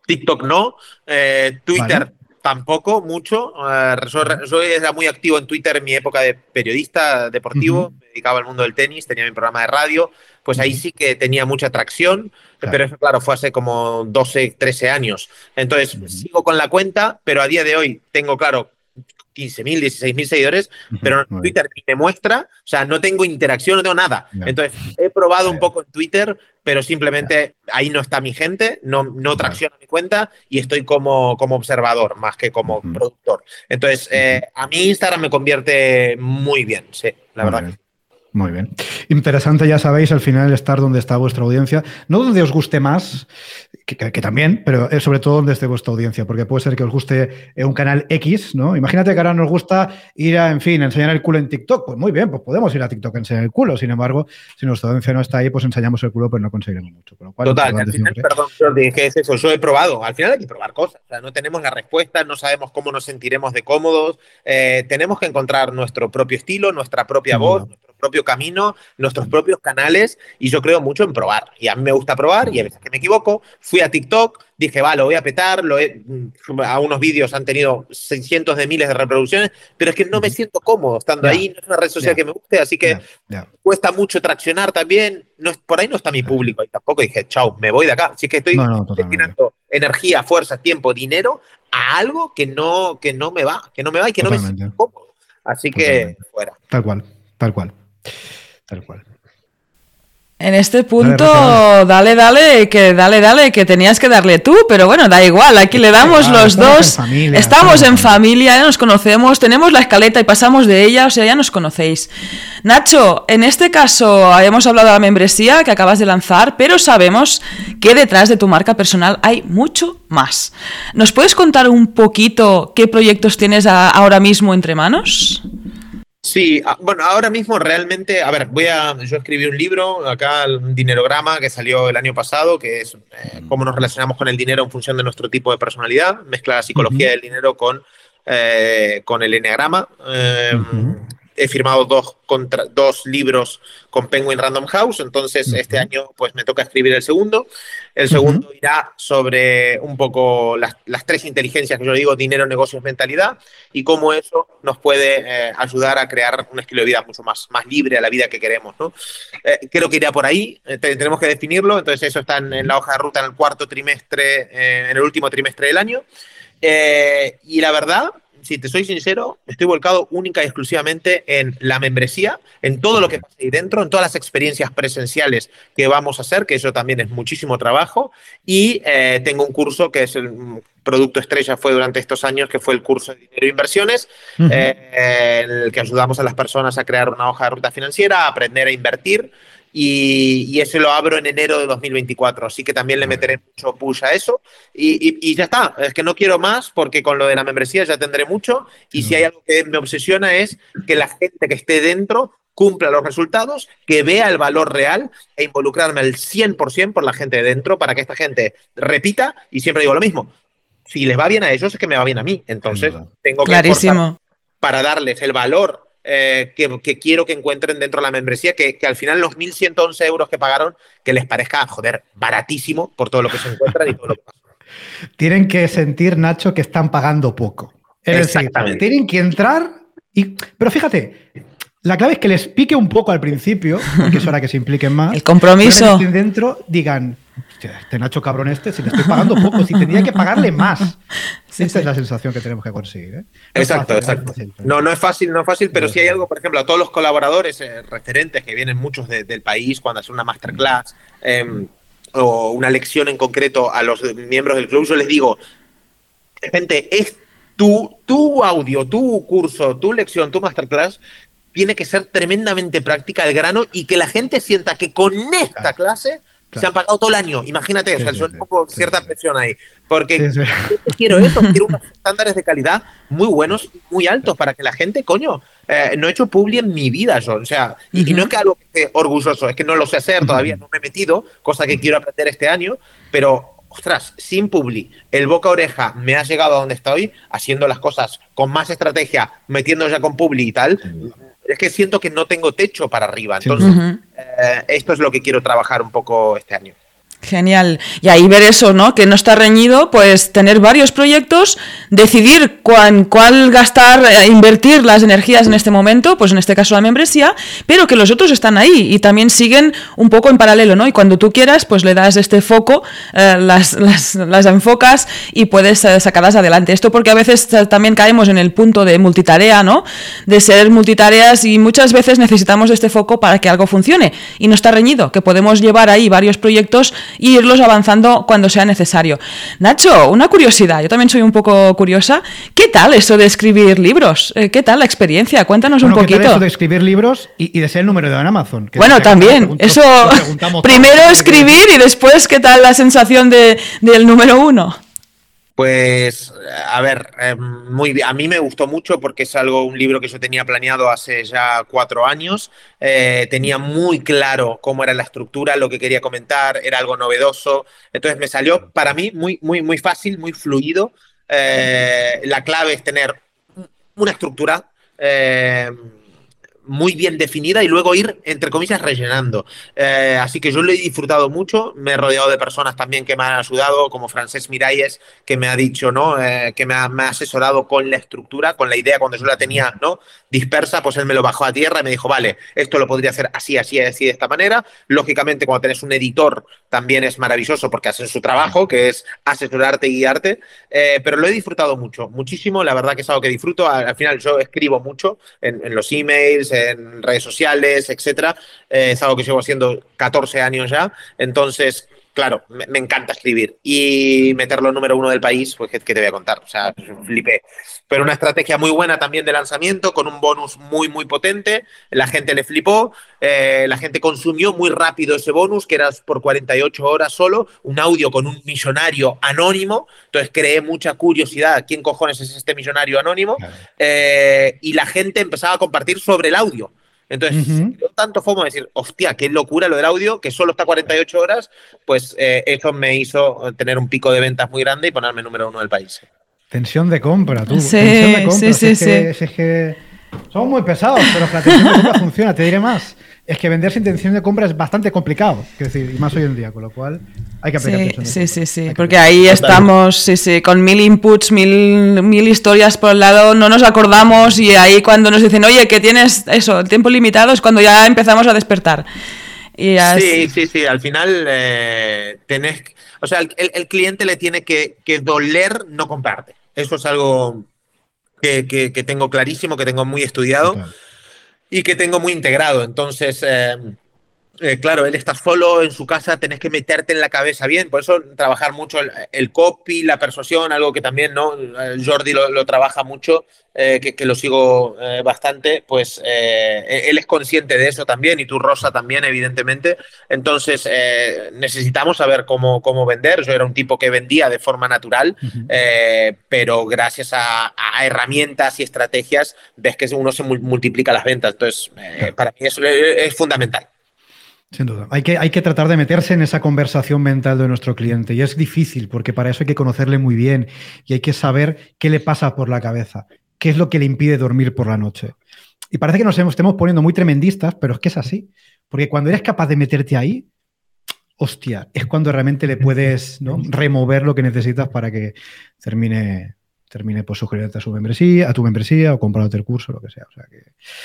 TikTok no, eh, Twitter tampoco mucho. Eh, soy, era muy activo en Twitter en mi época de periodista deportivo, me dedicaba al mundo del tenis, tenía mi programa de radio, pues ahí sí que tenía mucha atracción, pero eso claro, fue hace como 12, 13 años. Entonces, sigo con la cuenta, pero a día de hoy tengo claro 15.000, 16.000 seguidores, pero en Twitter me muestra, o sea, no tengo interacción, no tengo nada. Entonces, he probado un poco en Twitter, pero simplemente ahí no está mi gente, no, no tracciona mi cuenta y estoy como, como observador más que como productor. Entonces, eh, a mí Instagram me convierte muy bien, sí, la verdad. Muy bien. Interesante, ya sabéis, al final estar donde está vuestra audiencia. No donde os guste más, que, también, pero es sobre todo donde esté vuestra audiencia, porque puede ser que os guste un canal X, ¿no? Imagínate que ahora nos gusta ir a, en fin, enseñar el culo en TikTok. Pues muy bien, pues podemos ir a TikTok a enseñar el culo. Sin embargo, si nuestra audiencia no está ahí, pues enseñamos el culo, pero no conseguiremos mucho. Total, al final, perdón, Jordi, que es eso, yo he probado. Al final hay que probar cosas. O sea, no tenemos la respuesta, no sabemos cómo nos sentiremos de cómodos. Eh, tenemos que encontrar nuestro propio estilo, nuestra propia voz, propio camino, nuestros propios canales y yo creo mucho en probar. Y a mí me gusta probar y a veces que me equivoco. Fui a TikTok, dije, va, lo voy a petar, lo mm, a unos vídeos han tenido cientos de miles de reproducciones, pero es que no me siento cómodo estando ahí, no es una red social que me guste, así que cuesta mucho traccionar también. No, por ahí no está mi público y tampoco dije, chao, me voy de acá. Así que estoy destinando energía, fuerza, tiempo, dinero a algo que no, que no me va, que no me va y que no me siento cómodo. Así que fuera. Tal cual, tal cual. Tal cual. En este punto, dale, dale, que dale, dale, que tenías que darle tú, pero bueno, da igual, aquí le damos los dos. estamos en familia, ya nos conocemos, tenemos la escaleta y pasamos de ella, o sea, ya nos conocéis. Nacho, en este caso hemos hablado de la membresía que acabas de lanzar, pero sabemos que detrás de tu marca personal hay mucho más. ¿Nos puedes contar un poquito qué proyectos tienes ahora mismo entre manos? Sí, ah, bueno, ahora mismo realmente, a ver, voy a, yo escribí un libro acá, un dinerograma que salió el año pasado, que es eh, cómo nos relacionamos con el dinero en función de nuestro tipo de personalidad, mezcla la psicología del dinero con, eh, con el enneagrama. Eh, he firmado dos, contra, dos libros con Penguin Random House, entonces este año pues me toca escribir el segundo. El segundo irá sobre un poco las, las, tres inteligencias que yo digo, dinero, negocios, mentalidad, y cómo eso nos puede eh, ayudar a crear un estilo de vida mucho más, más libre a la vida que queremos. ¿no? Eh, creo que irá por ahí, eh, tenemos que definirlo, entonces eso está en, la hoja de ruta en el cuarto trimestre, en el último trimestre del año. y la verdad, si te soy sincero, estoy volcado única y exclusivamente en la membresía, en todo lo que pasa ahí dentro, en todas las experiencias presenciales que vamos a hacer, que eso también es muchísimo trabajo. Y eh, tengo un curso que es el producto estrella, fue durante estos años, que fue el curso de dinero e inversiones, eh, en el que ayudamos a las personas a crear una hoja de ruta financiera, a aprender a invertir y, ese lo abro en enero de 2024, así que también le meteré mucho push a eso y, ya está, es que no quiero más porque con lo de la membresía ya tendré mucho y si hay algo que me obsesiona es que la gente que esté dentro cumpla los resultados, que vea el valor real e involucrarme al 100% por la gente de dentro para que esta gente repita y siempre digo lo mismo. Si les va bien a ellos es que me va bien a mí. Entonces tengo que Clarísimo. para darles el valor eh, que, quiero que encuentren dentro de la membresía, que, al final los 1.111 euros que pagaron, que les parezca, joder, baratísimo por todo lo que se encuentran y todo lo que pasa. Tienen que sentir, Nacho, que están pagando poco. Es decir, tienen que entrar y... Pero fíjate, la clave es que les pique un poco al principio, porque es hora que se impliquen más. El compromiso. Que dentro digan, este Nacho cabrón este, si le estoy pagando poco, si tendría que pagarle más. Esta es la sensación que tenemos que conseguir. ¿eh? exacto, exacto. No, no es fácil, no es fácil, pero si hay algo, por ejemplo, a todos los colaboradores eh, referentes que vienen muchos del país cuando hacen una masterclass em, o una lección en concreto a los miembros del club, yo les digo, gente, es tu, tu audio, tu curso, tu lección, tu masterclass tiene que ser tremendamente práctica al grano y que la gente sienta que con esta clase se han pagado todo el año. Imagínate, o sea, son un poco cierta presión ahí. Porque quiero eso, quiero unos estándares de calidad muy buenos muy altos para que la gente, coño, eh, no he hecho publi en mi vida, yo, o sea, y, no es que algo que esté orgulloso, es que no lo sé hacer, todavía no me he metido, cosa que quiero aprender este año, pero ostras, sin publi, el boca oreja me ha llegado a donde estoy, haciendo las cosas con más estrategia, metiendo ya con publi y tal, es que siento que no tengo techo para arriba. Entonces, eh, esto es lo que quiero trabajar un poco este año. Genial. Y ahí ver eso, ¿no? Que no está reñido, pues tener varios proyectos, decidir cuán, cuál gastar, eh, invertir las energías en este momento, pues en este caso la membresía, pero que los otros están ahí y también siguen un poco en paralelo, ¿no? Y cuando tú quieras, pues le das este foco, eh, las, las, enfocas y puedes eh, sacarlas adelante. Esto porque a veces también caemos en el punto de multitarea, ¿no? De ser multitareas y muchas veces necesitamos este foco para que algo funcione y no está reñido, que podemos llevar ahí varios proyectos y irlos avanzando cuando sea necesario. Nacho, una curiosidad, yo también soy un poco curiosa. ¿Qué tal eso de escribir libros? Eh, ¿Qué tal la experiencia? Cuéntanos un poquito. ¿qué tal eso de escribir libros y, de ser el número de en Amazon? bueno, también. eso, primero escribir y después, ¿qué tal la sensación de, del número uno? Pues, a ver, eh, muy a mí me gustó mucho porque es algo, un libro que yo tenía planeado hace ya cuatro años. Eh, tenía muy claro cómo era la estructura, lo que quería comentar, era algo novedoso. Entonces me salió para mí muy, muy, muy fácil, muy fluido. Eh, la clave es tener una estructura muy bien definida y luego ir, entre comillas, rellenando. Eh, así que yo lo he disfrutado mucho, me he rodeado de personas también que me han ayudado, como Francés Miralles, que me ha dicho, ¿no? Eh, que me ha, me ha, asesorado con la estructura, con la idea cuando yo la tenía, ¿no? Dispersa, pues él me lo bajó a tierra y me dijo, vale, esto lo podría hacer así, así, así, de esta manera. Lógicamente, cuando tenés un editor, también es maravilloso porque hacen su trabajo, que es asesorarte y guiarte, eh, pero lo he disfrutado mucho, muchísimo, la verdad que es algo que disfruto. Al, final yo escribo mucho en, en los emails, en redes sociales, etcétera. Eh, es algo que llevo haciendo 14 años ya. Entonces, claro, me, encanta escribir. Y meterlo en número uno del país, pues, ¿qué, te voy a contar? O sea, flipé. Pero una estrategia muy buena también de lanzamiento, con un bonus muy, muy potente. La gente le flipó, eh, la gente consumió muy rápido ese bonus, que era por 48 horas solo, un audio con un millonario anónimo. Entonces creé mucha curiosidad, ¿quién cojones es este millonario anónimo? Eh, y la gente empezaba a compartir sobre el audio. Entonces, yo tanto fomo decir, hostia, qué locura lo del audio, que solo está 48 horas, pues eh, eso me hizo tener un pico de ventas muy grande y ponerme número uno del país. Tensión de compra, tú. Sí, tensión de compra. sí, sí, es que, somos muy pesados, pero la tensión de compra funciona, te diré más es que vender sin intención de compra es bastante complicado, es decir, y más hoy en día, con lo cual hay que aplicar Sí, sí, sí, sí, porque ahí estamos, sí, sí, con mil inputs, mil, mil historias por el lado, no nos acordamos y ahí cuando nos dicen, oye, que tienes eso, tiempo limitado, es cuando ya empezamos a despertar. Sí, sí, sí, al final eh, tenés, o sea, el, cliente le tiene que, doler no comprarte. Eso es algo que, que, tengo clarísimo, que tengo muy estudiado y que tengo muy integrado. Entonces, eh, eh, claro, él está solo en su casa, tenés que meterte en la cabeza bien. Por eso trabajar mucho el, copy, la persuasión, algo que también ¿no? Jordi lo, trabaja mucho, eh, que, lo sigo bastante, pues él es consciente de eso también y tú, Rosa, también, evidentemente. Entonces, necesitamos saber cómo, cómo vender. Yo era un tipo que vendía de forma natural, pero gracias a, herramientas y estrategias ves que uno se multiplica las ventas. Entonces, para mí eso es fundamental. Sin duda. Hay que, hay que tratar de meterse en esa conversación mental de nuestro cliente y es difícil porque para eso hay que conocerle muy bien y hay que saber qué le pasa por la cabeza, qué es lo que le impide dormir por la noche. Y parece que nos estemos poniendo muy tremendistas, pero es que es así. Porque cuando eres capaz de meterte ahí, hostia, es cuando realmente le puedes remover lo que necesitas para que termine, termine por suscribirte a su membresía, a tu membresía o comprándote el curso, lo que sea. O sea que...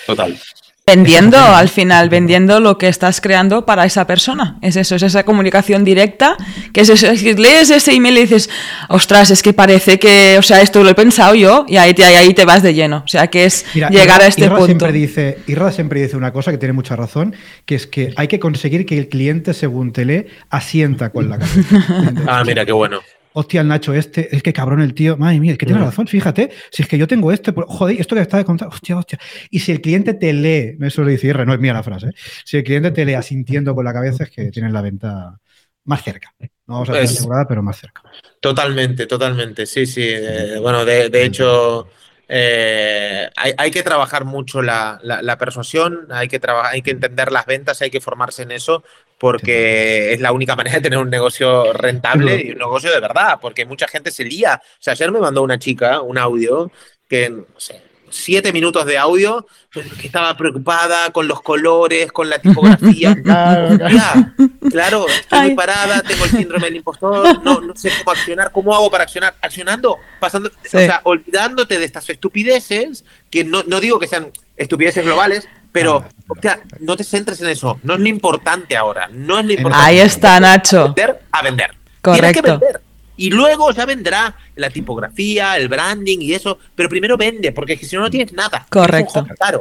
Total. Vendiendo, al final, vendiendo lo que estás creando para esa persona. Es eso, es esa comunicación directa, que es eso, es que lees ese email y dices, ostras, es que parece que, o sea, esto lo he pensado yo, y ahí te, ahí te vas de lleno. O sea, que es Mira, llegar Irra- a este Irra punto. Siempre dice, Irra siempre dice una cosa que tiene mucha razón, que es que hay que conseguir que el cliente, según te lee, asienta con la cabeza. Ah, mira, qué bueno. Hostia, el Nacho este, es que cabrón el tío, madre mía, es que tiene Mm. razón, fíjate, si es que yo tengo este, pues, joder, esto que está de contar, hostia, hostia. Y si el cliente te lee, eso lo dice Irra, no es mía la frase, ¿eh? si el cliente te lee asintiendo con la cabeza es que tienes la venta más cerca. No vamos a decir Es- asegurada, pero más cerca. Totalmente, totalmente, sí, sí. eh, bueno, de, de hecho, eh, hay, hay que trabajar mucho la, la- la persuasión, hay que, hay que entender las ventas, hay que formarse en eso, porque es la única manera de tener un negocio rentable y un negocio de verdad, porque mucha gente se lía. O sea, ayer me mandó una chica un audio que, no sé, siete minutos de audio, pero que estaba preocupada con los colores, con la tipografía. Claro. Ya, claro, estoy Ay. muy parada, tengo el síndrome del impostor, no, no sé cómo accionar, ¿cómo hago para accionar? Accionando, pasando, Sí. o sea, olvidándote de estas estupideces, que no, no digo que sean estupideces globales, pero, Ah, o sea, no te centres en eso, no es lo importante ahora, no es lo importante. Ahí está, Nacho. Vender a vender. Tienes que Correcto. vender. Y luego ya vendrá la tipografía, el branding y eso, pero primero vende, porque si no, no tienes nada. Correcto. Caro.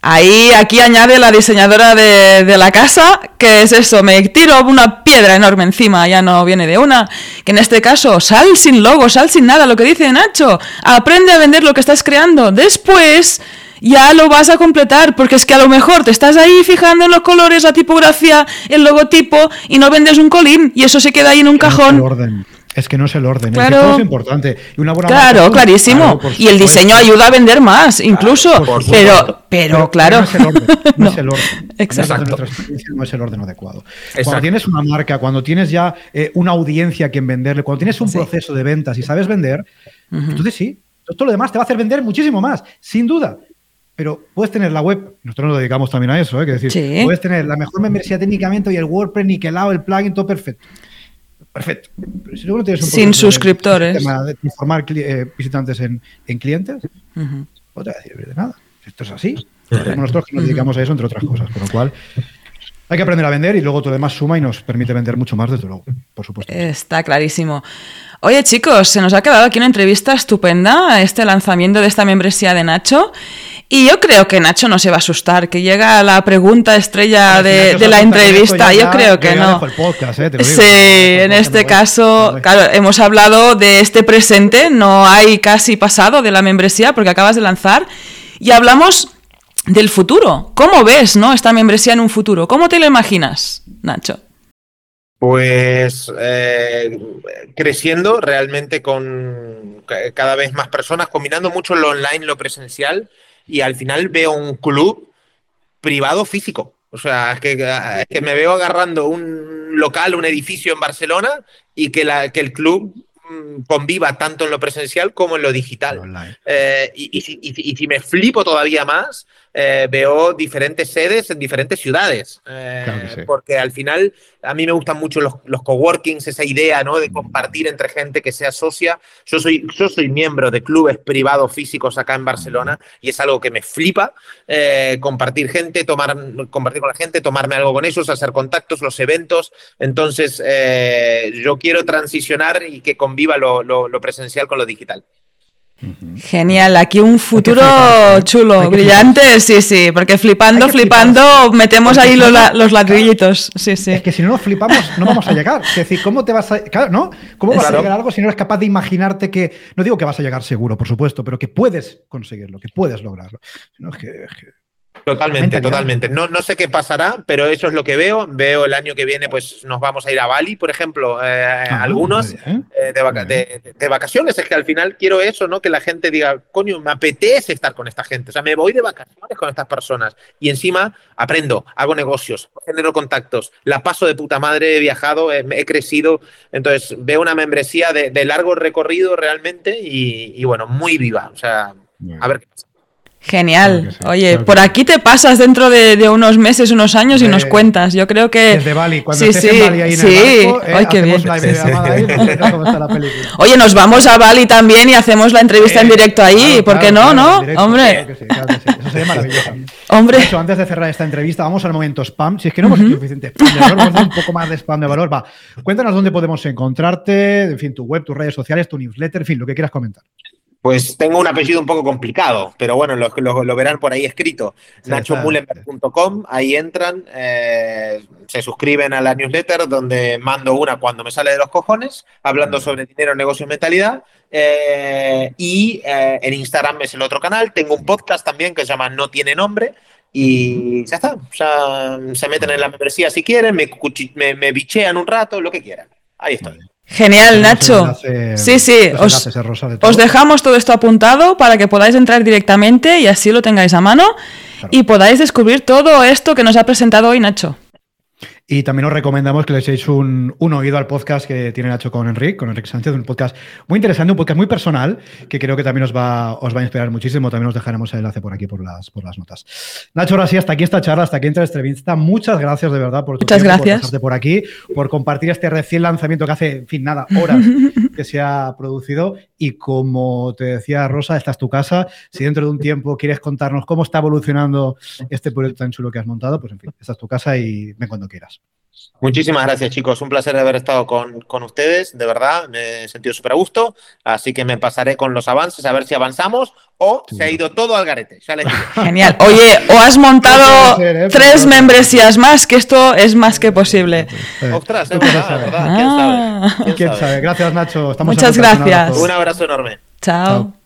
Ahí, aquí añade la diseñadora de, de la casa, que es eso, me tiro una piedra enorme encima, ya no viene de una. Que en este caso, sal sin logo, sal sin nada, lo que dice Nacho. Aprende a vender lo que estás creando. Después ya lo vas a completar, porque es que a lo mejor te estás ahí fijando en los colores, la tipografía, el logotipo, y no vendes un colín, y eso se queda ahí en un cajón. orden. Es que no es el orden. Claro. El es importante. Y una buena Claro, marca- clarísimo. Claro, y el diseño ayuda a vender más, incluso. pero, pero, claro. No es el orden. No, No. es el orden. Exacto. No es el orden adecuado. Exacto. Cuando tienes una marca, cuando tienes ya eh, una audiencia a quien venderle, cuando tienes un Sí. proceso de ventas y sabes vender, entonces sí. Todo lo demás te va a hacer vender muchísimo más, sin duda. Pero puedes tener la web, nosotros nos dedicamos también a eso, ¿eh? que decir, Sí. puedes tener la mejor membresía técnicamente y el WordPress niquelado, el plugin, todo perfecto. Perfecto. Pero si luego no tienes un Sin suscriptores. de transformar cli- eh, visitantes en, en clientes, no te va a servir de nada. Esto es así. Somos nosotros que nos dedicamos a eso, entre otras cosas. Con lo cual, hay que aprender a vender y luego todo lo demás suma y nos permite vender mucho más, desde luego, por supuesto. Está clarísimo. Oye, chicos, se nos ha quedado aquí una entrevista estupenda, este lanzamiento de esta membresía de Nacho. Y yo creo que Nacho no se va a asustar, que llega la pregunta estrella de, la entrevista. ya- Yo ya- creo que no. dejo el podcast, eh, te lo digo. Sí, en este caso, claro, hemos hablado de este presente, no hay casi pasado de la membresía porque acabas de lanzar y hablamos del futuro. ¿Cómo ves, no, esta membresía en un futuro? ¿Cómo te lo imaginas, Nacho? Pues eh, creciendo realmente con ca- cada vez más personas, combinando mucho lo online, lo presencial, y al final veo un club privado físico. O sea, es que, es que me veo agarrando un local, un edificio en Barcelona y que, la, que el club mm, conviva tanto en lo presencial como en lo digital. Eh, y, y si, y si- y si me flipo todavía más, eh, veo diferentes sedes en diferentes ciudades. Eh, Claro sí. Porque al final a mí me gustan mucho los, los coworkings, esa idea ¿no? de compartir entre gente que sea socia. Yo soy, yo soy miembro de clubes privados físicos acá en Barcelona y es algo que me flipa. eh, compartir gente, tomar, compartir con la gente, tomarme algo con ellos, hacer contactos, los eventos. Entonces, eh, yo quiero transicionar y que conviva lo- lo- lo presencial con lo digital. Genial, aquí un futuro flipar, chulo, brillante, sí, sí, porque flipando, flipando, metemos Porque ahí los, la- los ladrillitos, sí, sí. Es que si no nos flipamos, no vamos a llegar. Es decir, ¿cómo te vas a. Claro, ¿no? ¿Cómo vas Claro. a llegar a algo si no eres capaz de imaginarte que. No digo que vas a llegar seguro, por supuesto, pero que puedes conseguirlo, que puedes lograrlo. No, es que, es que- Totalmente, totalmente. No, no sé qué pasará, pero eso es lo que veo. Veo el año que viene, pues nos vamos a ir a Bali, por ejemplo, eh, Ah, algunos bien. eh, de, vaca- Muy de- de vacaciones. Es que al final quiero eso, ¿no? Que la gente diga, coño, me apetece estar con esta gente. O sea, me voy de vacaciones con estas personas y encima aprendo, hago negocios, genero contactos, la paso de puta madre, he viajado, he, he crecido. Entonces veo una membresía de, de largo recorrido realmente y, y, bueno, muy viva. O sea, a ver qué pasa. Genial. Oye, por aquí te pasas dentro de, unos meses, unos años y nos cuentas. Yo creo que. Desde Bali, cuando sí, estés sí, en Bali ahí en sí. el barco, eh, Ay, qué bien. Oye, nos vamos a Bali también y hacemos la entrevista en directo ahí. ¿Por qué no, no? Hombre. Claro que sí, Eso sería maravilloso. Hombre. De hecho, antes de cerrar esta entrevista, vamos al momento spam. Si es que no hemos hecho suficiente spam de valor, vamos a un poco más de spam de valor. Va, cuéntanos dónde podemos encontrarte, en fin, tu web, tus redes sociales, tu newsletter, en fin, lo que quieras comentar. Pues tengo un apellido un poco complicado, pero bueno, lo, lo, verán por ahí escrito. Sí, NachoMullenberg.com, ahí entran, eh, se suscriben a la newsletter donde mando una cuando me sale de los cojones, hablando sobre dinero, negocio y mentalidad. Eh, y eh, en Instagram es el otro canal. Tengo un podcast también que se llama No Tiene Nombre. Y ya está. O sea, se meten en la membresía si quieren, me, me, me bichean un rato, lo que quieran. Ahí estoy. Genial, Nacho. sí, sí, os, dejamos todo esto apuntado para que podáis entrar directamente y así lo tengáis a mano y podáis descubrir todo esto que nos ha presentado hoy Nacho. Y también os recomendamos que le echéis un, oído al podcast que tiene Nacho con Enrique, con Enrique Sánchez, un podcast muy interesante, un podcast muy personal, que creo que también os va, os va a inspirar muchísimo. También os dejaremos el enlace por aquí, por las, por las notas. Nacho, ahora sí, hasta aquí esta charla, hasta aquí esta entrevista. Muchas gracias de verdad por tu Muchas gracias. por por aquí, por compartir este recién lanzamiento que hace, en fin, nada, horas que se ha producido. Y como te decía Rosa, esta es tu casa. Si dentro de un tiempo quieres contarnos cómo está evolucionando este proyecto tan chulo que has montado, pues en fin, esta es tu casa y ven cuando quieras. Muchísimas gracias, chicos. Un placer haber estado con, con ustedes, de verdad. Me he sentido súper a gusto. Así que me pasaré con los avances a ver si avanzamos o se ha ido todo al garete. Genial. Oye, o has montado ¿eh? tres membresías más, que esto es más que posible. Ostras, es verdad, verdad. ¿Quién sabe? ¿Quién, sabe? Gracias, Nacho. Muchas gracias. Un abrazo enorme. Chao.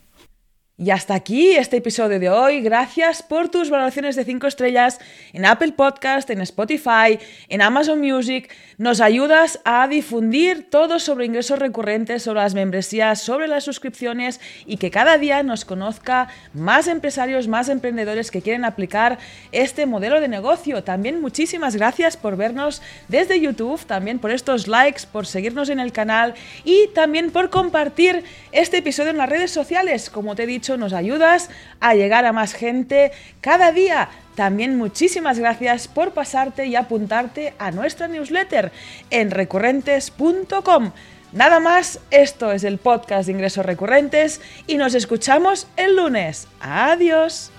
Y hasta aquí este episodio de hoy. Gracias por tus valoraciones de 5 estrellas en Apple Podcast, en Spotify, en Amazon Music. Nos ayudas a difundir todo sobre ingresos recurrentes, sobre las membresías, sobre las suscripciones y que cada día nos conozca más empresarios, más emprendedores que quieren aplicar este modelo de negocio. También muchísimas gracias por vernos desde YouTube, también por estos likes, por seguirnos en el canal y también por compartir este episodio en las redes sociales. Como te he dicho, nos ayudas a llegar a más gente cada día. También muchísimas gracias por pasarte y apuntarte a nuestra newsletter en recurrentes.com. Nada más, esto es el podcast de ingresos recurrentes y nos escuchamos el lunes. Adiós.